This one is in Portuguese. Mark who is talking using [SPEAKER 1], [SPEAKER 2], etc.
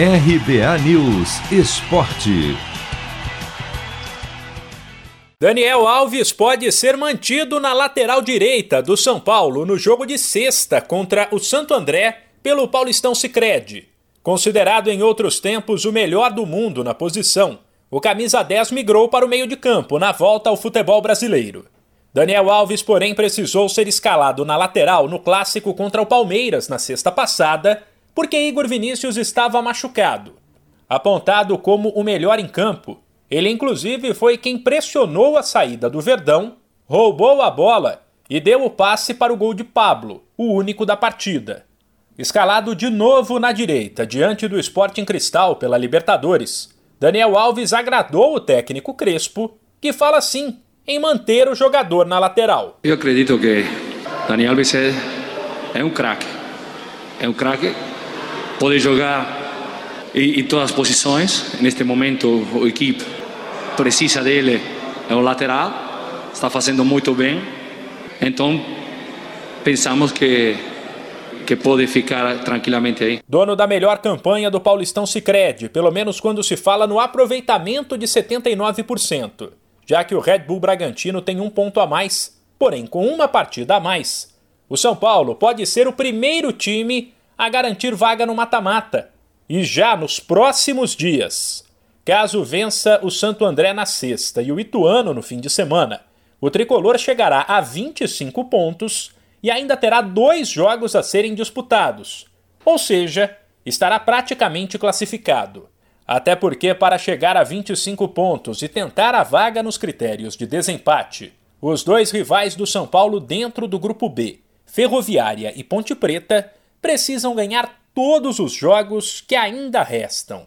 [SPEAKER 1] RBA News Esporte.
[SPEAKER 2] Daniel Alves pode ser mantido na lateral direita do São Paulo no jogo de sexta contra o Santo André pelo Paulistão Sicredi. Considerado em outros tempos o melhor do mundo na posição, o camisa 10 migrou para o meio de campo na volta ao futebol brasileiro. Daniel Alves, porém, precisou ser escalado na lateral no clássico contra o Palmeiras na sexta passada, porque Igor Vinícius estava machucado. Apontado como o melhor em campo, ele, inclusive, foi quem pressionou a saída do Verdão, roubou a bola e deu o passe para o gol de Pablo, o único da partida. Escalado de novo na direita, diante do Sporting Cristal pela Libertadores, Daniel Alves agradou o técnico Crespo, que fala sim em manter o jogador na lateral.
[SPEAKER 3] Eu acredito que Daniel Alves é, é um craque. É um craque, pode jogar em, em todas as posições. Neste momento, a equipe precisa dele é o lateral, está fazendo muito bem. Então, pensamos que que pode ficar tranquilamente aí.
[SPEAKER 2] Dono da melhor campanha do Paulistão Sicredi, pelo menos quando se fala no aproveitamento de 79%, já que o Red Bull Bragantino tem um ponto a mais, porém com uma partida a mais. O São Paulo pode ser o primeiro time a garantir vaga no mata-mata, e já nos próximos dias. Caso vença o Santo André na sexta e o Ituano no fim de semana, o tricolor chegará a 25 pontos e ainda terá dois jogos a serem disputados, ou seja, estará praticamente classificado. Até porque, para chegar a 25 pontos e tentar a vaga nos critérios de desempate, os dois rivais do São Paulo dentro do Grupo B, Ferroviária e Ponte Preta, precisam ganhar todos os jogos que ainda restam.